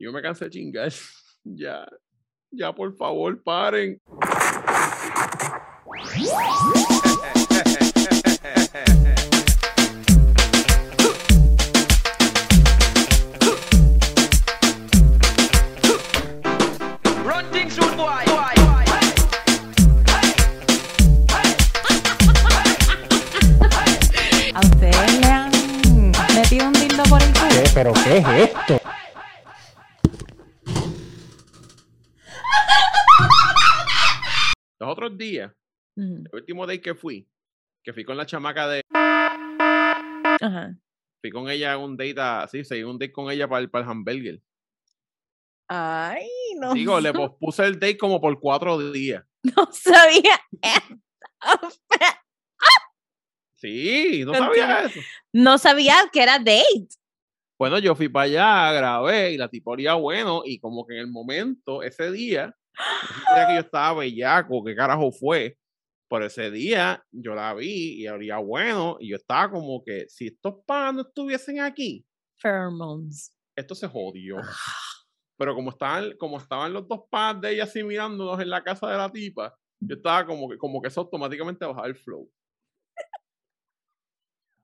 Yo me cansé de chingar. ya, ya por favor, paren. ¿A ustedes le han metido un dildo por el culo? ¿Qué? ¿Pero qué es esto? Los otros días, el último day que fui, que fui con la chamaca de. Ajá. Fui con ella un date, a- sí, seguí un date con ella para el, para el hamburger. Ay, no, Digo, le pospuse el date como por cuatro días. no sabía esto. Sí, no sabía eso. No sabía que era date. Bueno, yo fui para allá, grabé y la tipo olía bueno y como que en el momento, ese día, día que yo estaba bellaco, qué carajo fue, por ese día yo la vi y olía bueno y yo estaba como que si estos panas no estuviesen aquí, Pheromones. esto se jodió. Pero como estaban, como estaban los dos panas de ella así mirándonos en la casa de la tipa, yo estaba como que, como que eso automáticamente bajaba el flow.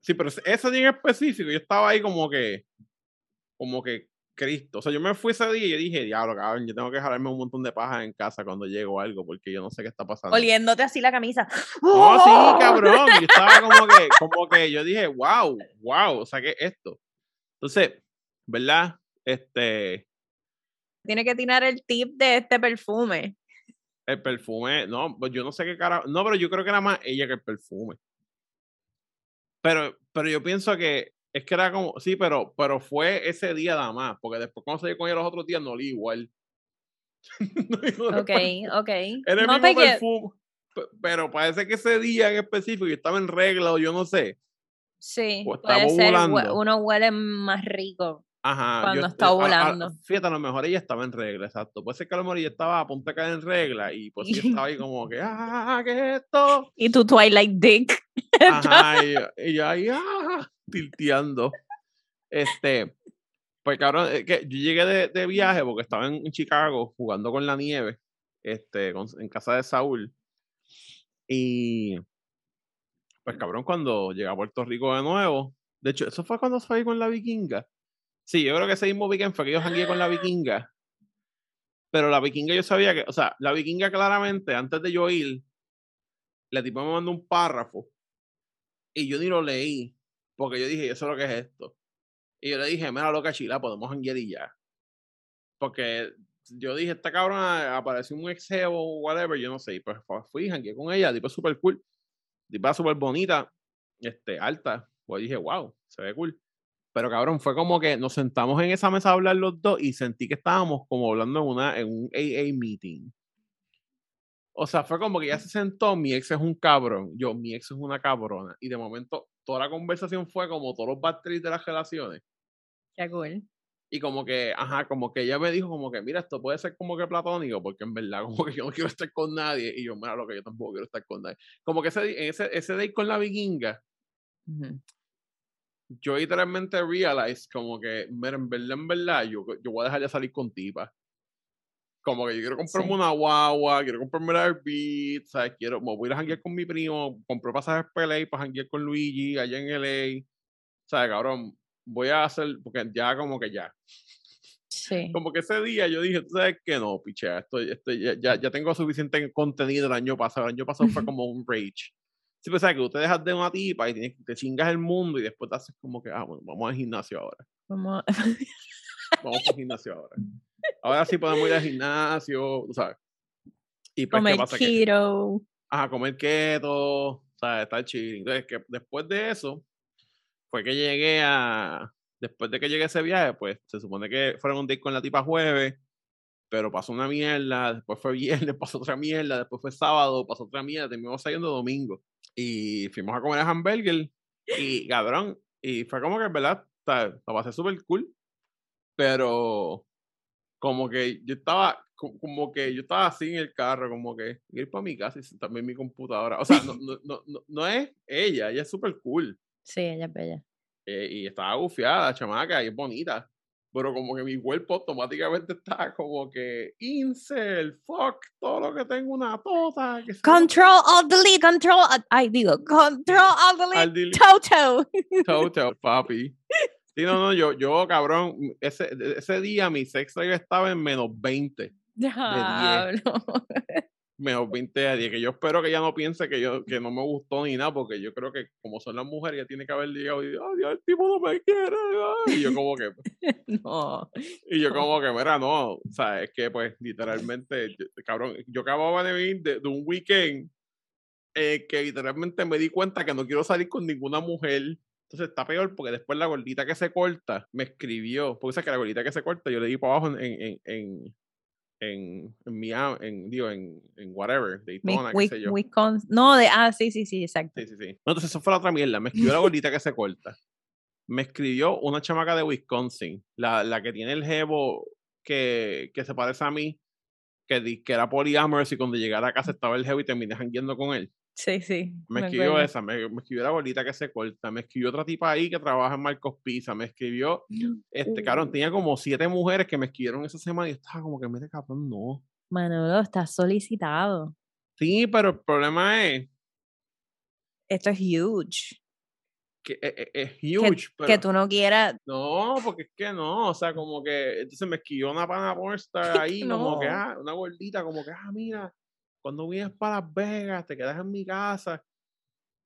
Sí, pero ese día en específico, yo estaba ahí como que, como que Cristo. O sea, yo me fui ese día y yo dije, diablo, cabrón, yo tengo que jalarme un montón de pajas en casa cuando llego algo, porque yo no sé qué está pasando. Oliéndote así la camisa. No, sí, cabrón. Yo estaba como que, como que yo dije, wow, wow, o sea, ¿qué es esto? Entonces, ¿verdad? Este, Tiene que tirar el tip de este perfume. el perfume, no, pues yo no sé qué cara, no, pero yo creo que era más ella que el perfume. Pero, pero yo pienso que es que era como, sí, pero, pero fue ese día nada más, porque después cuando salí con ella los otros días no olí igual. No Ok, ok. Era el no mismo te que- perfume, pe- pero parece que ese día en específico yo estaba en regla o yo no sé. Sí, o puede ser. Uno huele más rico. Ajá. Cuando yo, está eh, a- a- fíjate, a lo mejor ella estaba en regla, exacto. Puede ser que a lo mejor ella estaba a punto de caer en regla y pues ella estaba ahí como que, ah, ¿qué es esto? Y tu Twilight Dick. Ajá, y, yo- y yo ahí, ah, tilteando. Este, pues cabrón, es que yo llegué de, de viaje porque estaba en, Chicago jugando con la nieve, este, en casa de Saúl. Y, pues cabrón, cuando llegué a Puerto Rico de nuevo, de hecho, eso fue cuando salí con la vikinga. Sí, yo creo que ese mismo weekend fue que yo jangué con la vikinga. Pero la vikinga yo sabía que, o sea, la vikinga claramente, antes de yo ir, la tipa me mandó un párrafo y yo ni lo leí, porque yo dije, eso es lo que es esto. Y yo le dije, mira, loca chila, podemos janguear y ya. Porque yo dije, esta cabrona apareció un exeo o whatever, yo no sé. Y pues fu- fui, jangueé con ella, tipo súper cool. Tipa súper bonita, este, alta. Pues dije, wow, se ve cool. Pero cabrón, fue como que nos sentamos en esa mesa a hablar los dos y sentí que estábamos como hablando en, una, en un AA meeting. O sea, fue como que ya se sentó, mi ex es un cabrón, yo, mi ex es una cabrona. Y de momento, toda la conversación fue como todos los trips de las relaciones. Qué cool. Y como que, ajá, como que ella me dijo como que, mira, esto puede ser como que platónico, porque en verdad como que yo no quiero estar con nadie. Y yo, mira, lo que yo tampoco quiero estar con nadie. Como que ese, ese, ese date con la vikinga, yo literalmente realize como que, mira, en verdad, en verdad, yo, yo voy a dejar de salir con tipas. Como que yo quiero comprarme Sí. una guagua, quiero comprarme la Airbnb, ¿sabes? Quiero, me voy a ir a janguear con mi primo, compré pasajes para LA para janguear con Luigi allá en LA. ¿Sabes, cabrón? Voy a hacer, porque ya como que ya. Sí. Como que ese día yo dije, tú sabes que no, pichea, estoy, estoy, ya, ya, ya tengo suficiente contenido el año pasado. El año pasado fue como un rage. Sí, pues, ¿sabes? Que tú te dejas de una tipa y tienes, te chingas el mundo y después te haces como que, ah, bueno, vamos al gimnasio ahora. Como- Vamos al gimnasio ahora. Ahora sí podemos ir al gimnasio, sabes. Y pues, ¿qué Comer pasa? Que, keto. ajá, comer keto, ¿sabes? Estar chilling. Entonces, que después de eso, fue que llegué a. Después de que llegué a ese viaje, pues se supone que fueron un date con la tipa jueves, pero pasó una mierda, después fue viernes, pasó otra mierda, después fue sábado, pasó otra mierda, terminamos saliendo domingo. Y fuimos a comer a hamburger, y cabrón, y fue como que verdad, la pasé súper cool, pero como que yo estaba, co- como que yo estaba así en el carro, como que ir para mi casa y sentarme en mi computadora. O sea, no, no, no, no, no es ella, ella es súper cool. Sí, ella es bella. eh, y estaba gufiada, chamaca, y es bonita. pero como que mi cuerpo automáticamente está como que incel, fuck, todo lo que tengo una tota. que. Control Alt Delete, Control ay digo, Control Alt Al Delete, delete. Toto. Toto, papi. Sí, no, no, yo, yo, cabrón, ese, ese día mi sex drive estaba en menos 20. Diablo. Menos 20 de 10, que yo espero que ella no piense que yo que no me gustó ni nada, porque yo creo que como son las mujeres, ella tiene que haber llegado y dicho, ay, el tipo no me quiere. ay". Y yo como que, No. y yo como que, mira, no, o sea, es que pues literalmente, yo- cabrón, yo acababa de venir de, de un weekend eh, que literalmente me di cuenta que no quiero salir con ninguna mujer. Entonces está peor porque después la gordita que se corta me escribió, porque sabes que la gordita que se corta yo le di para abajo en, en, en, en, en, Miami, en, digo, en, en whatever, Daytona, qué sé yo. Wisconsin. No, de, ah, sí, sí, sí, exacto. Sí, sí, sí. No, entonces eso fue la otra mierda. Me escribió la gordita que se corta. Me escribió una chamaca de Wisconsin, la, la que tiene el jevo que, que se parece a mí, que, di- que era poliamorous y cuando llegara a casa estaba el jevo y terminé jangueando con él. Sí, sí. Me me escribió acuerdo. esa, me, me escribió la gordita que se corta, me escribió otra tipa ahí que trabaja en Marcos Pizza, me escribió, este, cabrón, Uh. tenía como siete mujeres que me escribieron esa semana y yo estaba como que, mete cabrón, no. Manolo, estás solicitado. Sí, pero el problema es Esto es huge. que es, es- es Que, huge, pero... que tú no quieras. No, porque es que no, o sea, como que, entonces me escribió una pana pornstar ahí, como que, ah, una gordita, como que, ah, mira, cuando vienes para Las Vegas, te quedas en mi casa.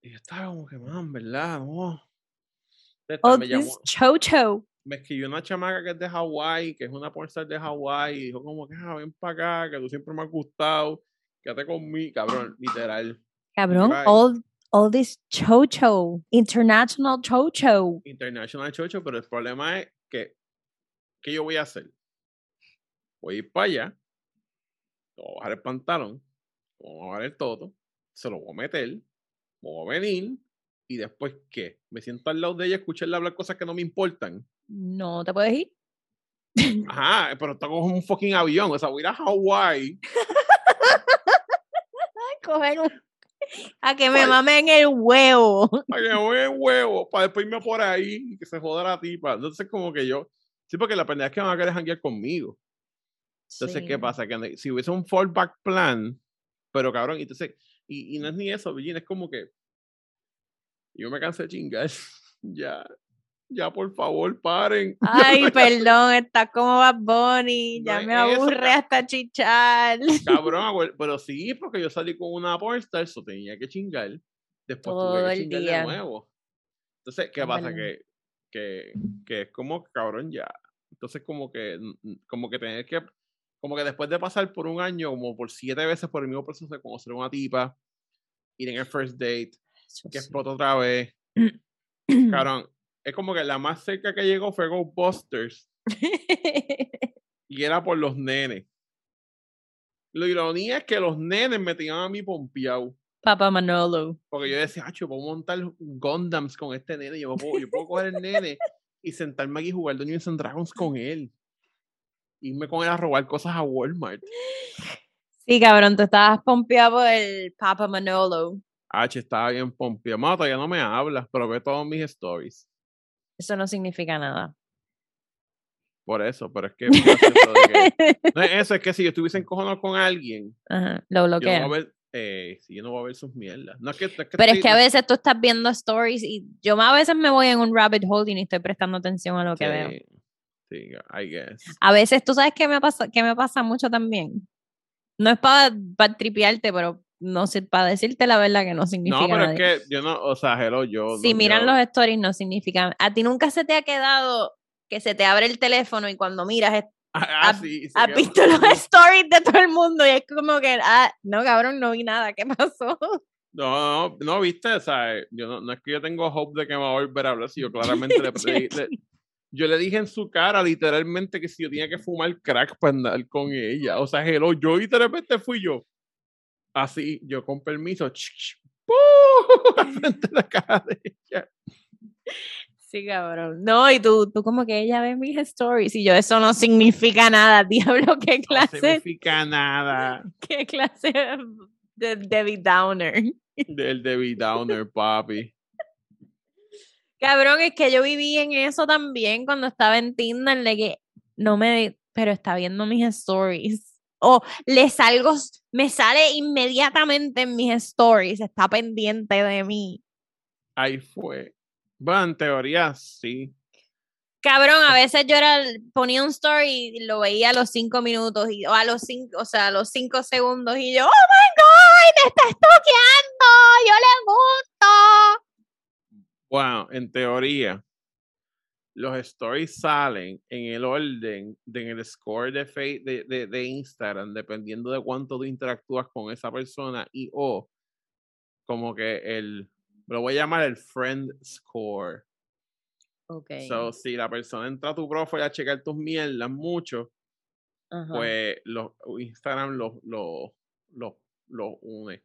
Y yo estaba como que, man, ¿verdad? No. Entonces, Oh, me, llamó, this chocho. me escribió una chamaca que es de Hawái, que es una pornstar de Hawái, y dijo como que, ah, ven para acá, que tú siempre me has gustado, quédate conmigo, cabrón, literal. Cabrón, Right. all, all this chocho. International chocho. International Chocho, pero el problema es que, ¿qué yo voy a hacer? Voy a ir para allá, voy a bajar el pantalón, voy a bajar el toto, se lo voy a meter, voy a venir, y después, ¿qué? Me siento al lado de ella, escucharle hablar cosas que no me importan. No te puedes ir. Ajá, pero está como un fucking avión, o sea, voy a ir a Hawái, Coger un- A que me Ay. mamen el huevo. para que me voy en huevo, para después irme por ahí y que se joda la tipa. Entonces, como que yo, sí, porque la pendeja es que van a querer janguear conmigo. Entonces, ¿qué pasa? Que si hubiese un fallback plan, pero cabrón, entonces, y, y no es ni eso, Virginia, es como que yo me cansé de chingar. ya, ya, por favor, paren. Ay, perdón, estás como Bad Bunny. Ya me aburre hasta chichar. Cabrón, pero sí, porque yo salí con una pornstar, eso tenía que chingar. Después Todo tuve que chingar día. de nuevo. Entonces, ¿qué pasa? Que, que, que es como, cabrón, ya. Entonces, como que, como que tener que, como que después de pasar por un año, como por siete veces por el mismo proceso de conocer a una tipa, ir en el first date, Eso que sí. explotó otra vez, cabrón, es como que la más cerca que llegó fue Ghostbusters y era por los nenes. La ironía es que los nenes me tenían a mí pompeado. Papa Manolo. Porque yo decía, ah, yo puedo montar Gundams con este nene. Yo puedo, yo puedo coger el nene y sentarme aquí y jugar Dungeons and Dragons con él. Irme con él a robar cosas a Walmart. Sí, cabrón, tú estabas pompeado por el Papa Manolo. H estaba bien pompeado. Mano, todavía no me hablas, pero ve todos mis stories. Eso no significa nada. Por eso, pero es que. no es eso, es que si yo estuviese encojonado con alguien, Ajá, lo yo no bloquea. voy a ver. Eh, sí, yo no voy a ver sus mierdas. No es que, no es que Pero es que a veces tú estás viendo stories y yo a veces me voy en un rabbit hole y ni estoy prestando atención a lo que veo. Sí, I guess. A veces tú sabes que me pasa, que me pasa mucho también. No es para tripearte, pero no sé, para decirte la verdad que no significa No, pero nada. es que yo no, o sea, hello, yo. si no- miran yo- los stories no significa. A ti nunca se te ha quedado que se te abre el teléfono y cuando miras Ah, sí, sí que- visto los stories de todo el mundo y es como que, ah, no, cabrón, no vi nada, ¿qué pasó? No, no, no, viste, o sea, yo no, no es que yo tengo hope de que me va a volver a hablar, si yo claramente le, le- le- yo le dije en su cara literalmente que si yo tenía que fumar crack para andar con ella, o sea, hello, yo literalmente fui yo, así, yo con permiso, frente de la cara de ella. Sí, cabrón. No, y tú, tú como que ella ve mis stories y yo, eso no significa nada, diablo, qué No clase, significa nada qué clase de Debbie Downer. del Debbie Downer, papi. Cabrón, es que yo viví en eso también cuando estaba en Tinder, de que no me, pero está viendo mis stories. O le salgo, me sale inmediatamente en mis stories, está pendiente de mí. Ahí fue. Bueno, en teoría sí. Cabrón, a veces yo era, ponía un story y lo veía a los cinco minutos, y, o a los cinco, o sea, a los cinco segundos, y yo, oh my god, me está estoqueando, yo le gusto. Bueno, en teoría, los stories salen en el orden de en el score de, fe- de, de, de Instagram, dependiendo de cuánto tú interactúas con esa persona y o como que el, lo voy a llamar el friend score. Ok. So, si la persona entra a tu profile a checar tus mierdas mucho, pues los, Instagram los los los los une.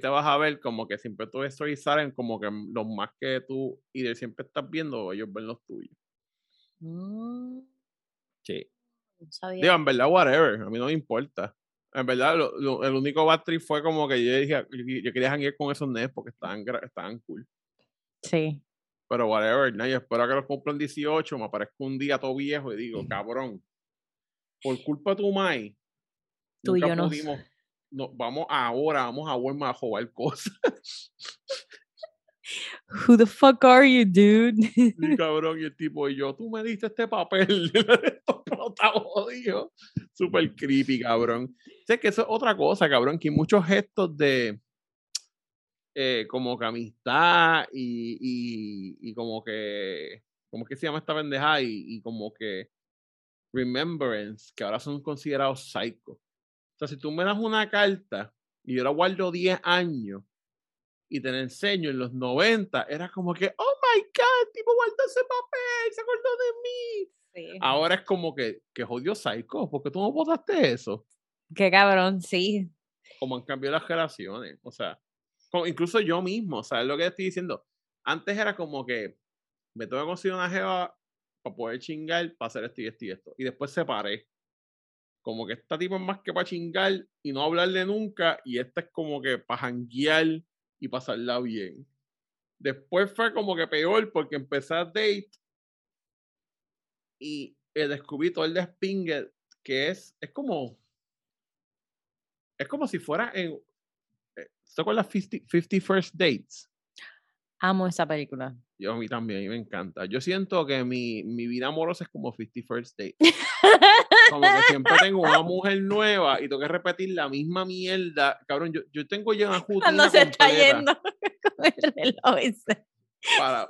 Te vas a ver como que siempre tus stories salen como que los más que tú y de siempre estás viendo, ellos ven los tuyos. Mm, Sí. no sabía. Digo, en verdad, whatever, a mí no me importa. En verdad, lo- lo- el único trip fue como que yo dije, yo, yo quería janguear con esos nenes porque estaban, estaban cool. Sí. Pero whatever, no, yo espero que los cumplan 18, me aparezco un día todo viejo y digo, cabrón, por culpa de tu mai, Tú y yo pudimos, no, vamos ahora, vamos a Walmart a jugar cosas. Who the fuck are you, dude? Y cabrón, y el tipo, y yo, tú me diste este papel. Super creepy, cabrón. Sé que eso es otra cosa, cabrón, que hay muchos gestos de eh, como que amistad y, y, y como que, ¿cómo es que se llama esta pendejada? Y, y como que remembrance, que ahora son considerados psycho. O sea, si tú me das una carta y yo la guardo 10 años y te la enseño en los 90, era como que, oh my god, el tipo guardó ese papel, se acordó de mí. Sí. Ahora es como que, que jodió psycho, porque tú no votaste eso. Qué cabrón, sí. Como han cambiado las relaciones, o sea, como incluso yo mismo, o sea, es lo que estoy diciendo. Antes era como que me tengo que conseguir una jeva para poder chingar, para hacer esto y esto y esto. Y después separé. Como que esta tipo es más que para chingar y no hablarle nunca, y esta es como que para janguear y pasarla bien. Después fue como que peor porque empecé a date y eh, descubrí todo el despingue que es, es como, es como si fuera en, eh, ¿te acuerdas 50, 50 First Dates? Amo esa película. Yo a mí también, a mí me encanta. Yo siento que mi, mi vida amorosa es como 50 First Dates. Como que siempre tengo una mujer nueva y tengo que repetir la misma mierda. Cabrón, yo, yo tengo ya una Cuando se está yendo con el reloj ese. para...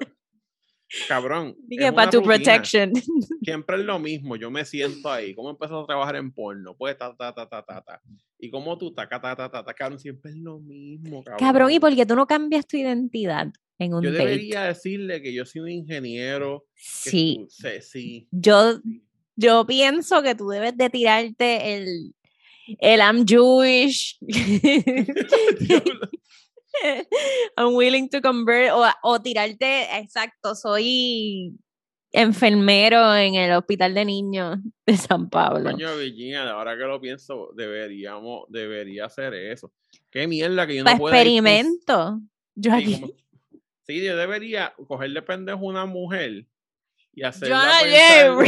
Cabrón. Dije, para tu protection. siempre es lo mismo. Yo me siento ahí. ¿Cómo empezó a trabajar en porno? Pues ta, ta, ta, ta, ta, ta. Y cómo tú taca, ta, ta, ta, ta. Cabrón, siempre es lo mismo, cabrón. Cabrón, ¿y por qué tú no cambias tu identidad en un Yo date? debería decirle que yo soy un ingeniero. que Sí, sí, sí. yo, yo pienso que tú debes de tirarte el, el I'm Jewish. I'm willing to convert o, o tirarte, exacto, soy enfermero en el hospital de niños de San Pablo. Coño, Virginia, ahora que lo pienso, deberíamos, debería hacer eso. Qué mierda que yo no pueda con- experimento. Yo Sí, aquí, como- sí, yo debería cogerle pendejo a una mujer y hacerla pensar,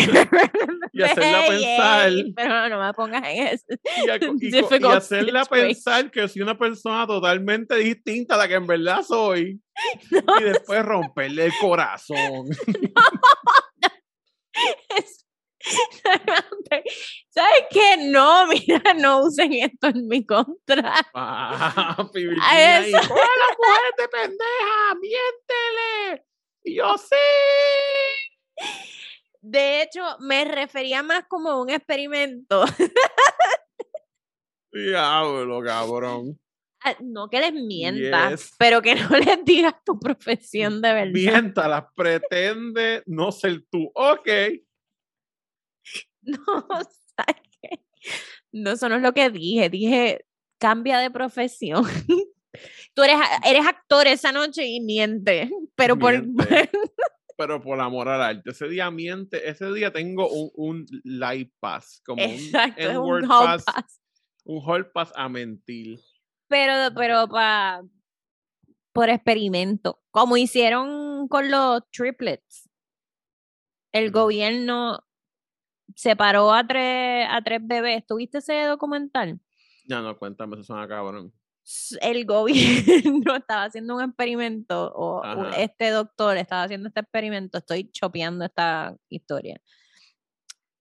y hacerla pensar pero no me pongas en eso. y, hacerla pensar que soy una persona totalmente distinta a la que en verdad soy No, y después romperle el corazón. es- ¿Sabes qué? No, mira, no usen esto en mi contra. Papi, A eso. "Coge la mujer de pendeja, miéntele. Y yo sí. De hecho, me refería más como a un experimento. Diablo, cabrón. Ah, No que les mientas, Yes. pero que no les digas tu profesión de verdad. Miéntala, pretende no ser tú. Ok. No. No, eso no es lo que dije. Dije, cambia de profesión. Tú eres, eres actor esa noche y miente. Pero por. Pero por amor al arte. Ese día miente. Ese día tengo un, un light pass. Como Exacto, un un hall pass. pass. Un hall pass a mentir. Pero, pero para por experimento, como hicieron con los triplets. El gobierno separó a tres, a tres bebés. ¿Tuviste ese documental? Ya no, cuéntame, eso suena cabrón. El gobierno estaba haciendo un experimento, o Ajá. este doctor estaba haciendo este experimento, estoy chopeando esta historia.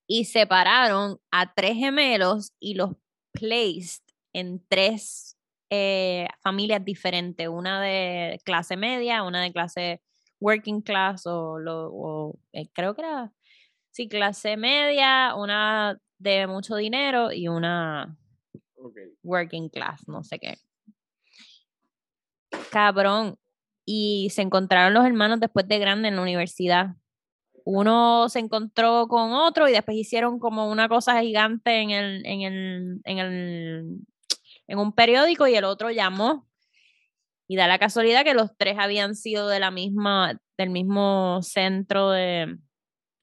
Y separaron a tres gemelos y los placed en tres eh, familias diferentes, una de clase media, una de clase working class, o, lo, o, eh, creo que era, sí, clase media, una de mucho dinero y una working class, no sé qué. Cabrón. Y se encontraron los hermanos después de grande en la universidad. Uno se encontró con otro y después hicieron como una cosa gigante en el, en el, en el, en un periódico y el otro llamó. Y da la casualidad que los tres habían sido de la misma, del mismo centro de,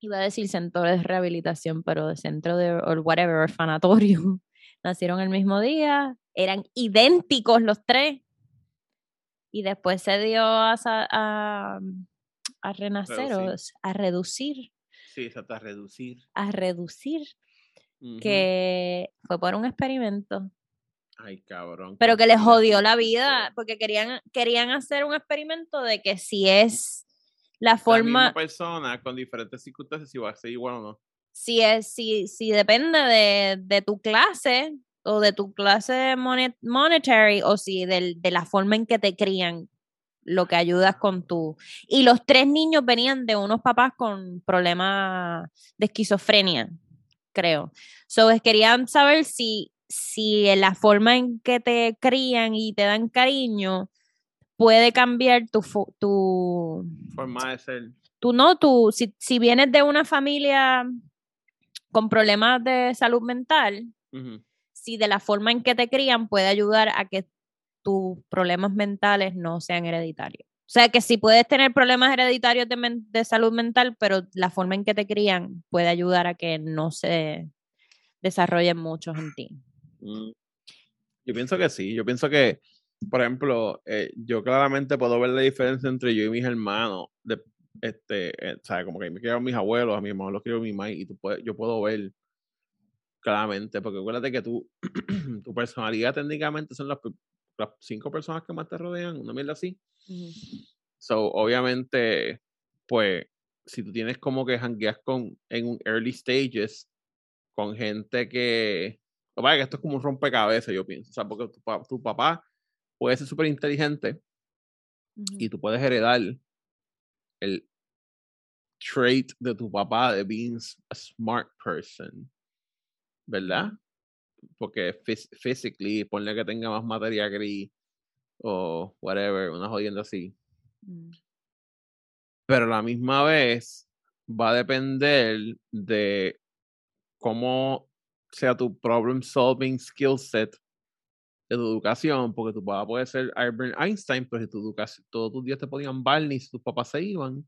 iba a decir centro de rehabilitación, pero de centro de, or whatever, orfanatorio. Nacieron el mismo día, eran idénticos los tres. Y después se dio a, a, a renacer, o Reducir. a reducir, Sí, exacto, a reducir. a reducir, que fue por un experimento. Ay, cabrón. Pero que les jodió la vida, porque querían, querían hacer un experimento de que si es la La misma forma, persona con diferentes circunstancias, si va a ser igual o no. si es, si, si depende de, de tu clase o de tu clase monet- monetary o si del- de la forma en que te crían, lo que ayudas con tu... Y los tres niños venían de unos papás con problemas de esquizofrenia, creo. So, querían saber si, si la forma en que te crían y te dan cariño puede cambiar tu, tu, Forma de ser. tú no, tú, si, si vienes de una familia con problemas de salud mental. Si de la forma en que te crían puede ayudar a que tus problemas mentales no sean hereditarios. O sea, que si puedes tener problemas hereditarios de, de salud mental, pero la forma en que te crían puede ayudar a que no se desarrollen muchos en ti. Mm. Yo pienso que sí. Yo pienso que, por ejemplo, eh, yo claramente puedo ver la diferencia entre yo y mis hermanos. Este, eh, sea, como que me quiero mis abuelos, a mi hermano los quiero mi mamá, y tú puedes, yo puedo ver claramente, porque acuérdate que tú, tu personalidad técnicamente son las, cinco personas que más te rodean, una mierda así. So, obviamente, pues, si tú tienes como que jangueas con, en un early stages, con gente que, lo que esto es como un rompecabezas, yo pienso, o sea, porque tu, tu papá puede ser súper inteligente y tú puedes heredar el trait de tu papá de being a smart person, ¿verdad? Porque phys- physically, ponle que tenga más materia gris o whatever, una jodienda así. Ujú. pero a la misma vez va a depender de cómo sea tu problem solving skill set de tu educación, porque tu papá puede ser Albert Einstein, pero si tu educación, todos tus días te ponían Barney, si tus papás se iban,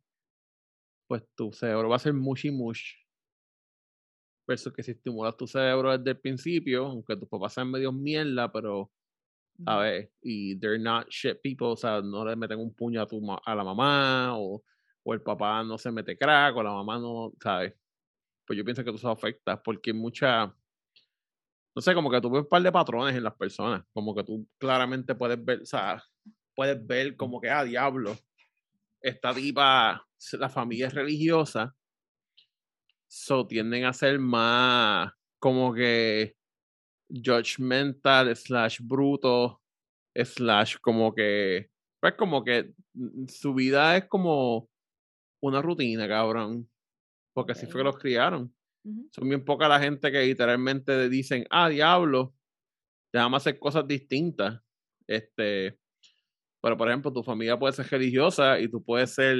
pues tu cerebro va a ser mush y mush. Versus que si estimulas tu cerebro desde el principio, aunque tus papás sean medio mierda, pero a ver, y they're not shit people, o sea, no le meten un puño a, tu, a la mamá, o, o el papá no se mete crack, o la mamá no, ¿sabes? Pues yo pienso que eso afecta, porque mucha, no sé, como que tú ves un par de patrones en las personas, como que tú claramente puedes ver, o sea, puedes ver como que, ah, diablo, esta tipa, la familia es religiosa, so tienden a ser más como que judgmental slash bruto slash como que pues como que su vida es como una rutina cabrón. Porque así fue que los criaron. Son bien poca la gente que literalmente dicen ah diablo déjame hacer cosas distintas este pero por ejemplo tu familia puede ser religiosa y tú puedes ser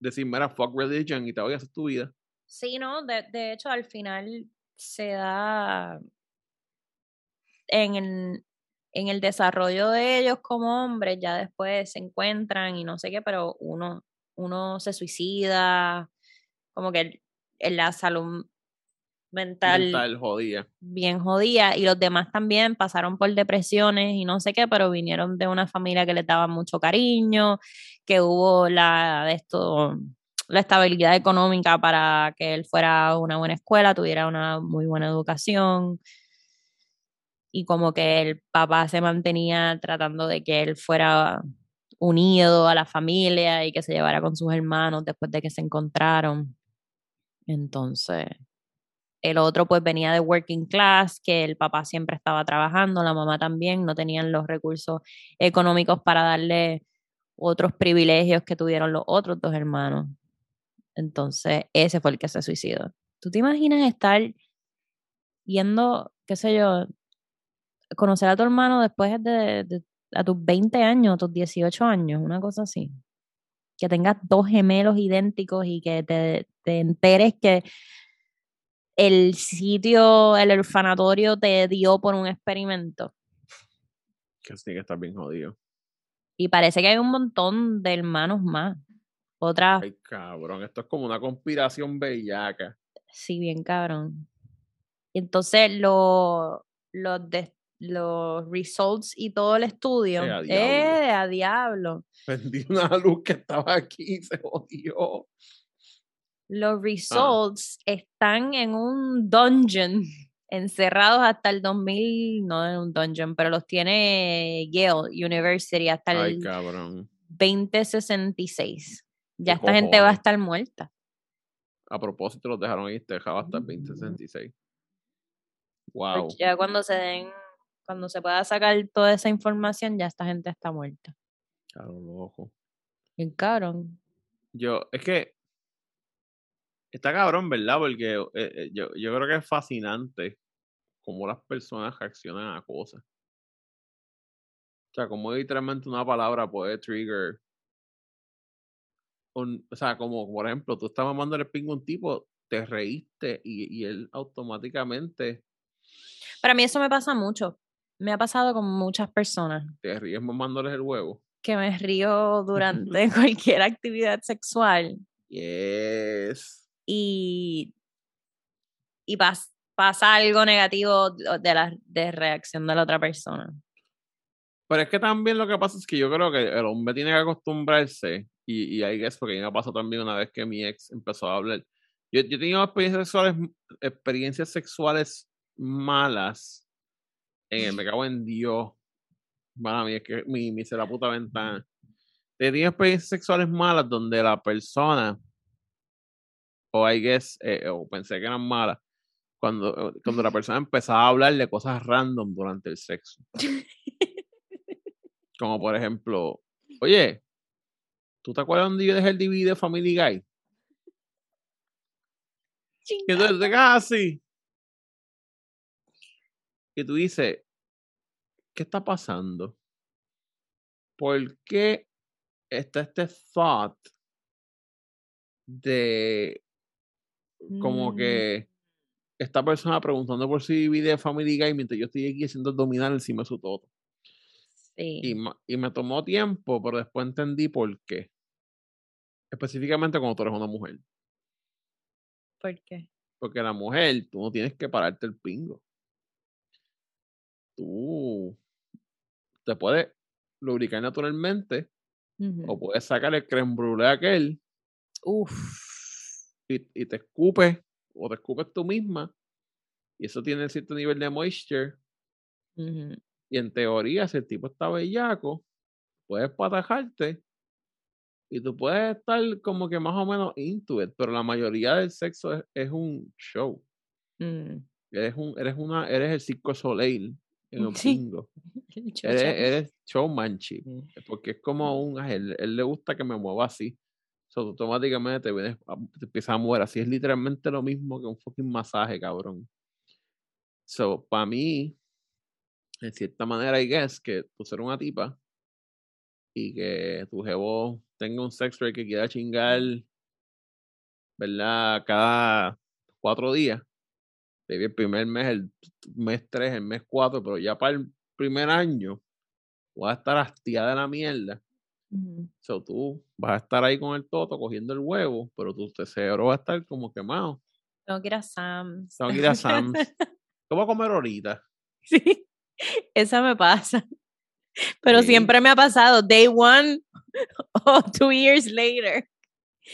decir mira fuck religion y te voy a hacer tu vida Sí, no, de, de hecho al final se da en el, en el desarrollo de ellos como hombres, ya después se encuentran y no sé qué, pero uno, uno se suicida, como que el- en la salud mental, mental jodida. bien jodida y los demás también pasaron por depresiones y no sé qué, pero vinieron de una familia que les daba mucho cariño, que hubo la de esto la estabilidad económica para que él fuera una buena escuela, tuviera una muy buena educación y como que el papá se mantenía tratando de que él fuera unido a la familia y que se llevara con sus hermanos después de que se encontraron. Entonces, el otro pues venía de working class, que el papá siempre estaba trabajando, la mamá también, no tenían los recursos económicos para darle otros privilegios que tuvieron los otros dos hermanos. Entonces, ese fue el que se suicidó. ¿Tú te imaginas estar yendo, qué sé yo, conocer a tu hermano después de, de a tus 20 años, a tus 18 años, una cosa así? Que tengas dos gemelos idénticos y que te, te enteres que el sitio, el orfanatorio te dio por un experimento. Que sí que está bien jodido. Y parece que hay un montón de hermanos más. Otra, Ay, cabrón, esto es como una conspiración bellaca. sí, bien cabrón. Y entonces lo- los de- los results y todo el estudio, Eh, a diablo. eh, a diablo. Prendí una luz que estaba aquí y se jodió. Los results están en un dungeon, encerrados hasta el 2000, no en un dungeon, pero los tiene Yale University hasta Ay, el cabrón. 2066. Ya ¿Qué esta gente va a estar muerta. A propósito, los dejaron ahí, te dejaba hasta el 2066. Wow. Porque Ya cuando se den, cuando se pueda sacar toda esa información, ya esta gente está muerta. Claro, loco. Bien cabrón. Yo, es que está cabrón, ¿verdad? Porque eh, eh, yo, yo creo que es fascinante cómo las personas reaccionan a cosas. O sea, como literalmente una palabra puede trigger. Un- o sea, como por ejemplo, tú estás mamando el pingo a un tipo, te reíste y, y él automáticamente Para mí eso me pasa mucho. Me ha pasado con muchas personas te ríes mamándoles el huevo. que me río durante cualquier actividad sexual Yes. y, y pas- pasa algo negativo de la de reacción de la otra persona. Pero es que también lo que pasa es que yo creo que el hombre tiene que acostumbrarse, y, y ahí es porque a mí me pasó también una vez que mi ex empezó a hablar. Yo, yo he tenido experiencias sexuales, experiencias sexuales malas en el Me cago en Dios. Para mí es que mi, mi se la puta ventana. He tenido experiencias sexuales malas donde la persona, o I guess, eh, o pensé que eran malas, cuando, cuando la persona empezaba a hablar de cosas random durante el sexo. Como por ejemplo, oye, ¿tú te acuerdas donde yo dejé el DVD de Family Guy? Y entonces te quedas así. Y tú dices, ¿qué está pasando? ¿Por qué está este thought de como Mm, que esta persona preguntando por DVD de Family Guy mientras yo estoy aquí haciendo abdominal encima de su toto? Y, sí. ma- y me tomó tiempo, pero después entendí por qué. Específicamente cuando tú eres una mujer. ¿Por qué? Porque la mujer, tú no tienes que pararte el pingo. Tú te puedes lubricar naturalmente o puedes sacar el creme brûlée aquel Uf. y, y te escupes o te escupes tú misma y eso tiene cierto nivel de moisture y en teoría si el tipo está bellaco puedes patajarte y tú puedes estar como que más o menos into it pero la mayoría del sexo es, es un show Mm. eres un eres una eres el circo soleil en un Sí. pingo El eres, eres showmanship Mm. porque es como un a él, él le gusta que me mueva así so, automáticamente te vienes a- te empiezas a mover así es literalmente lo mismo que un fucking masaje cabrón so para mí en cierta manera I guess que tú ser una tipa y que tu jevo tenga un sex ray que quiera chingar verdad cada cuatro días Baby, el primer mes, el mes 3, el mes 4, pero ya para el primer año vas a estar hastiada de la mierda. Ujú. So, tú vas a estar ahí con el toto cogiendo el huevo, pero tu cerebro va a estar como quemado. Tengo que ir a Sam's. Tengo que ir a Sam's. ¿Qué voy a comer ahorita? Sí, esa me pasa. Pero Sí. siempre me ha pasado, day one o two years later.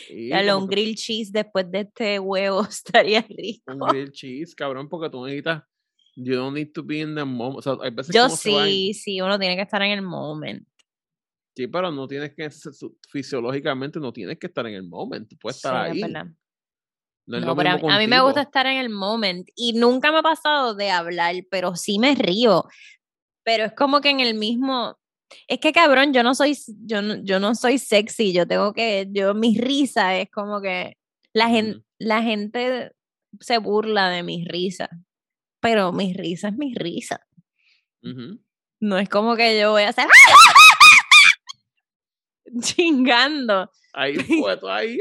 Sí, como un que grill cheese después de este huevo estaría rico. un grilled cheese, cabrón, porque tú necesitas. You don't need to be in the moment. O sea, hay veces Yo sí, sí, uno tiene que estar en el moment. Sí, pero no tienes que. Fisiológicamente no tienes que estar en el moment. Tú puedes Sí, estar es ahí. verdad. No es No, pero a, mí- a mí me gusta estar en el moment y nunca me ha pasado de hablar, pero sí me río. Pero es como que en el mismo, es que cabrón, yo no soy, yo no, yo no soy sexy, yo tengo que, yo mi risa es como que la gente, Ujú. la gente se burla de mis risas, pero mi risa es mi risa. No es como que yo voy a hacer chingando. Ahí fue, ahí.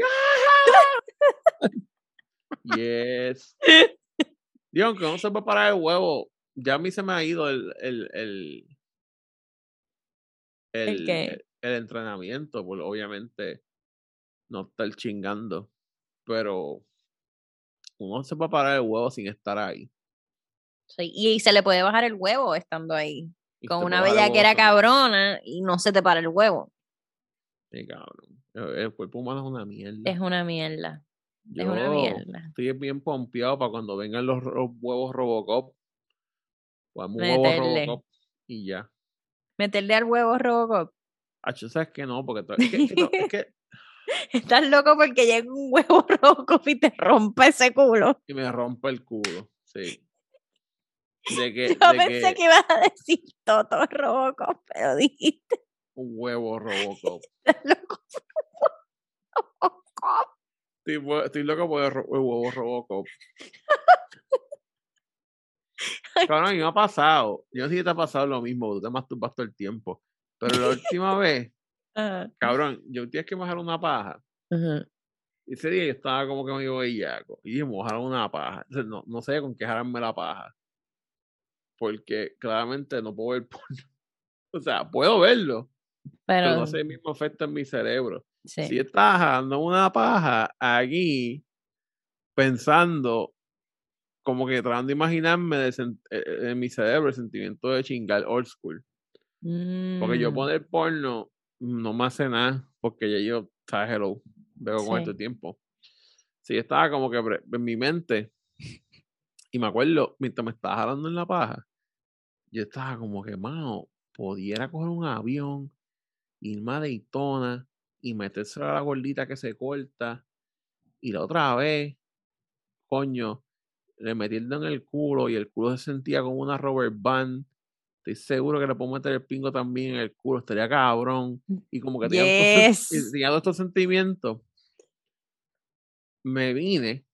yes. Aunque no se va a parar el huevo, ya a mí se me ha ido el, el, el, el, qué? el- el entrenamiento, porque obviamente no estar chingando, pero uno se a parar el huevo sin estar ahí. Sí, y, se le puede bajar el huevo estando ahí. Y Con una puede bellaquera cabrona y no se te para el huevo. Sí, cabrón. El, cuerpo humano es una mierda. Es una mierda. Es una mierda. Estoy bien pompeado para cuando vengan los, ro- huevos Robocop. Podemos un huevo. Robocop y ya. Meterle al huevo Robocop. Ah, sabes que no, porque to- es que, es que no, es que- Estás loco porque llega un huevo Robocop y te rompe ese culo. y me rompe el culo. Sí. De que, Yo de pensé que que ibas a decir Toto Robocop, pero dijiste un huevo Robocop. "Estás loco Robocop. Estoy, estoy loco por el huevo Robocop. Cabrón, mí me ha pasado. Yo no sé si te ha pasado lo mismo, tú te masturbas todo el tiempo. Pero la última vez, cabrón, yo tienes que bajar una paja. Y ese día yo estaba como que medio bellaco. Y dije, me jalar una paja. Entonces, no, no sé con qué jalarme la paja. Porque claramente no puedo ver porno. O sea, puedo verlo, pero, Pero, no hace el mismo efecto en mi cerebro. sí. Si estaba jalando una paja aquí, pensando, como que tratando de imaginarme de eh, en mi cerebro el sentimiento de chingar old school. Porque yo Mm, poner porno no me hace nada, porque ya yo, sabes, hello, veo con este tiempo. Sí, estaba como que en mi mente, y me acuerdo, mientras me estaba jalando en la paja, yo estaba como que, mano, pudiera coger un avión, irme a Daytona y meterse a la gordita que se corta, y la otra vez, coño, le metí el dedo en el culo y el culo se sentía como una rubber band. Estoy seguro que le puedo meter el pingo también en el culo, estaría cabrón. Y como que tenía, todos y Yes. tenía todos estos sentimientos. Me vine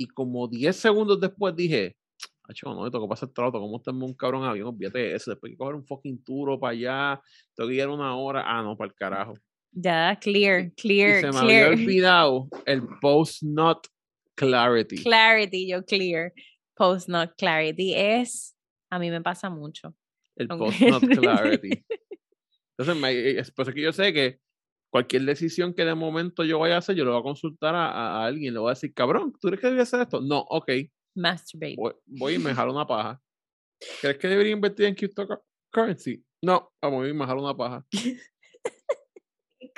y como 10 segundos después dije, Acho, no, tengo que pasar trato, ¿cómo estarme un cabrón avión? Olvídate de eso, después hay que coger un fucking turo para allá, tengo que ir una hora, ah, no, para el carajo. Ya, clear, Y clear, se me clear. había olvidado el post-not clarity. Clarity, yo clear. Post not clarity es, a mí me pasa mucho. el Ok. post-not clarity. Entonces, me- es por eso que yo sé que cualquier decisión que de momento yo vaya a hacer, yo le voy a consultar a, a- a alguien, le voy a decir, cabrón, ¿tú crees que debería hacer esto? No, ok, Masturbate. voy, voy y me jalo una paja. ¿Crees que debería invertir en cryptocurrency? No, vamos a ir y me jalo una paja.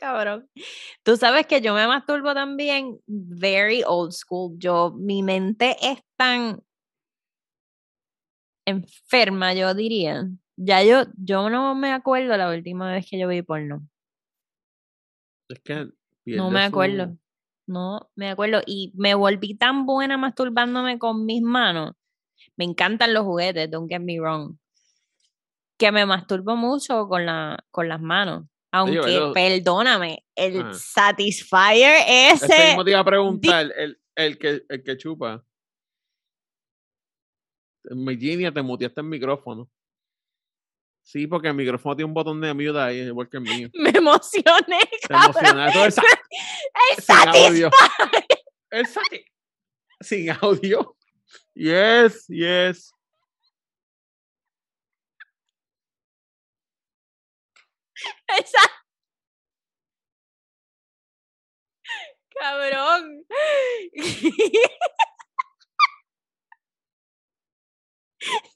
Cabrón. Tú sabes que yo me masturbo también very old school. Yo, mi mente es tan enferma, yo diría. Ya yo, yo no me acuerdo la última vez que yo vi porno. Es que No me su- acuerdo. No me acuerdo. Y me volví tan buena masturbándome con mis manos. Me encantan los juguetes, don't get me wrong. Que me masturbo mucho con, la, con las manos. Aunque, eso- perdóname, el Ah. Satisfyer Ese ese. mismo te iba a preguntar, el, el, que, el que chupa. Virginia, te muteaste el micrófono. Sí, porque el micrófono tiene un botón de mute ahí, igual que el mío. Me emocioné, Te cabrón. emocionaste. Todo esa- El sin audio. Satisfyer. El sati- Sin audio. Yes, yes. Esa- Cabrón.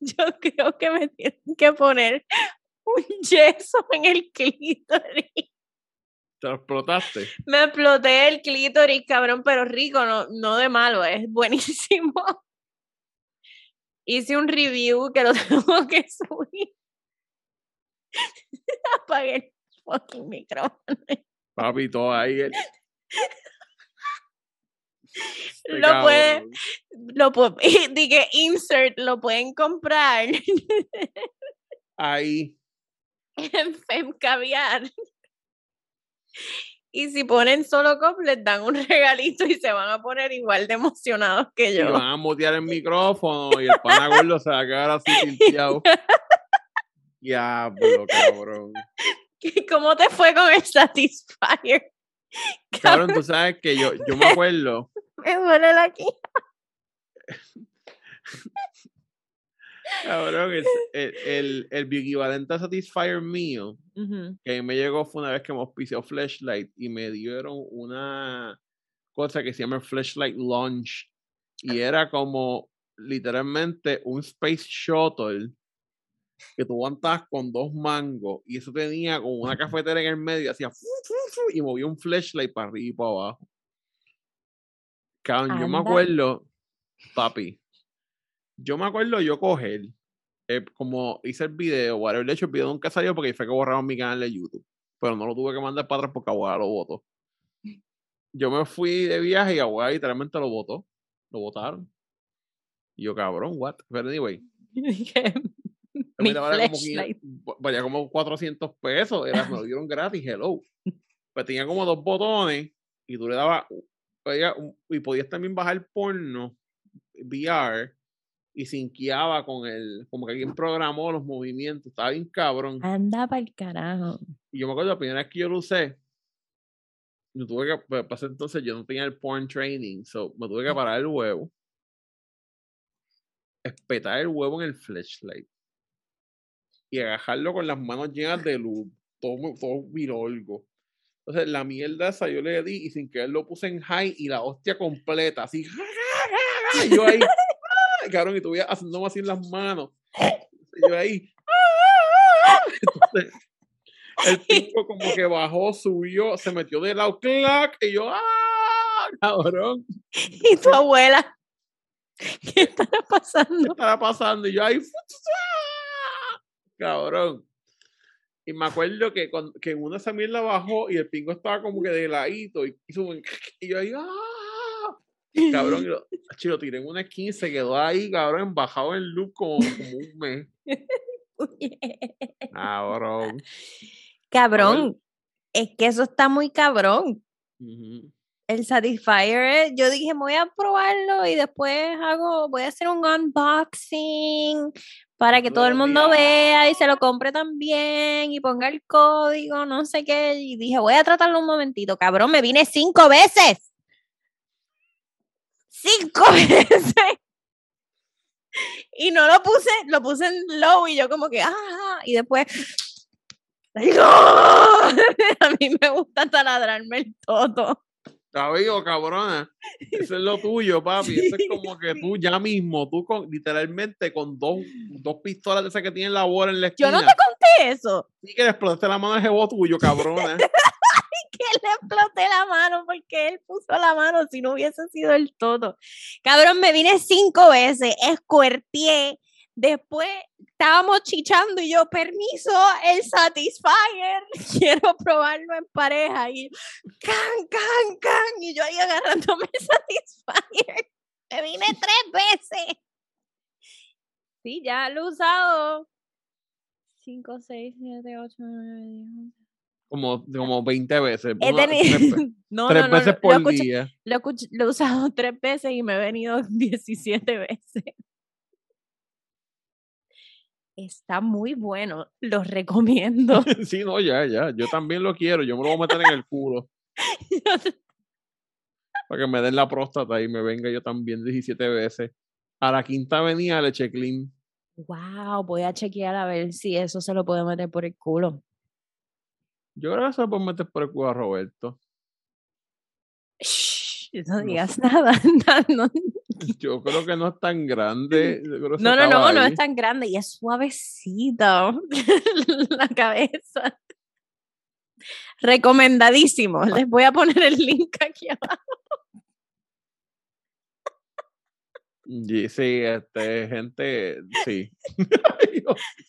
Yo creo que me tienen que poner un yeso en el clítoris. ¿Te lo explotaste? Me exploté el clítoris, cabrón, pero rico, no, no de malo, es buenísimo. Hice un review que lo tengo que subir. Apagué el fucking micrófono. Papi, todo ahí. el- Este Lo puede- cabrón. Lo pu- dije, insert, lo pueden comprar Ahí. en Fem Caviar. Y si ponen solo cop, les dan un regalito y se van a poner igual de emocionados que Y yo. van a mutear el micrófono y el pana gordo se va a quedar así tilteado. Diablo, cabrón. ¿Cómo te fue con el Satisfyer? Cabrón, tú sabes que yo, yo me acuerdo, Me duele la aquí. cabrón, el, el, el, el equivalente a Satisfyer mío, que a mí me llegó fue una vez que me auspició Flashlight y me dieron una cosa que se llama Flashlight Launch y era como literalmente un Space Shuttle que tú aguantabas con dos mangos y eso tenía como una cafetera en el medio y hacía fu, fu, fu, y movía un flashlight para arriba y para abajo. Cabrón, yo me acuerdo, papi, yo me acuerdo yo coger, eh, como hice el video, whatever, de hecho el video nunca salió porque fue que borraron mi canal de YouTube, pero no lo tuve que mandar para atrás porque Abuela lo votó. Yo me fui de viaje y Abuela literalmente lo votó, lo votaron. Y yo, cabrón, what? Pero anyway, mi valía como, flashlight. 500 valía como 400 pesos, era, me lo dieron gratis, hello. Pues tenía como dos botones y tú le dabas, y podías también bajar porno, VR, y sinqueaba con el, como que alguien programó los movimientos, estaba bien cabrón. Anda para el carajo. Y yo me acuerdo la primera vez que yo lo usé, yo tuve que, pues, ese entonces yo no tenía el porn training, so me tuve que parar el huevo, espetar el huevo en el flashlight y agajarlo con las manos llenas de luz, todo, todo virolgo. Entonces la mierda esa yo le di y sin querer lo puse en high y la hostia completa, así. y yo ahí, ¡ah! cabrón, y tuve haciéndome así en las manos. Y yo ahí. Entonces, el tipo como que bajó, subió, se metió de lado, clac, y yo, ¡ah! Cabrón, ¿Y tu abuela? ¿Qué estará ¿qué pasando? estará pasando? Y yo ahí, ¡ah! Cabrón. Y me acuerdo que, cuando, que una esa mierda bajó y el pingo estaba como que de ladito y hizo un y yo ahí, ¡ah! Cabrón, y lo, achi, lo tiré en una esquina y se quedó ahí, cabrón, bajado en loop como, como un mes. Cabrón. Cabrón, es que eso está muy cabrón. El Satisfyer, es- yo dije, voy a probarlo y después hago, voy a hacer un unboxing para que todo el mundo vea y se lo compre también y ponga el código, no sé qué. Y dije, voy a tratarlo un momentito. Cabrón, me vine cinco veces. Cinco veces. Y no lo puse, lo puse en low y yo como que, ah, y después, ¡No! A mí me gusta taladrarme el toto. Está vivo, cabrona. Eso es lo tuyo, papi. Eso es como que tú ya mismo, tú con, literalmente con dos, dos pistolas de esas que tienen la bola en la Yo esquina. no te conté eso. Sí que le explotaste la mano al jebo tuyo, cabrona. Que le exploté la mano porque él puso la mano si no hubiese sido el toto. Cabrón, me vine cinco veces, escuerteé. Después estábamos chichando y yo, permiso, el Satisfyer, quiero probarlo en pareja. Y can, can, can. Y yo ahí agarrándome el Satisfyer. Me vine tres veces. Sí, ya lo he usado. 5, 6, 7, 8, 9, 10, 11. Como, como 20 veces. He tenido- tres, ve- no, tres no, no, veces lo, por escuché- día. lo, escuché- lo he usado tres veces y me he venido 17 veces. Está muy bueno, lo recomiendo. Sí, no, ya, ya. Yo también lo quiero. Yo me lo voy a meter en el culo. Para que me den la próstata y me venga yo también 17 veces. A la quinta avenida le eché clean. wow, voy a chequear a ver si eso se lo puedo meter por el culo. Yo creo que se lo puedo meter por el culo a Roberto. Shh, no digas nada. no, Yo creo que no es tan grande. no, no, no, no es tan grande y es suavecito la cabeza. Recomendadísimo. Les voy a poner el link aquí abajo. Y sí, este, gente, sí.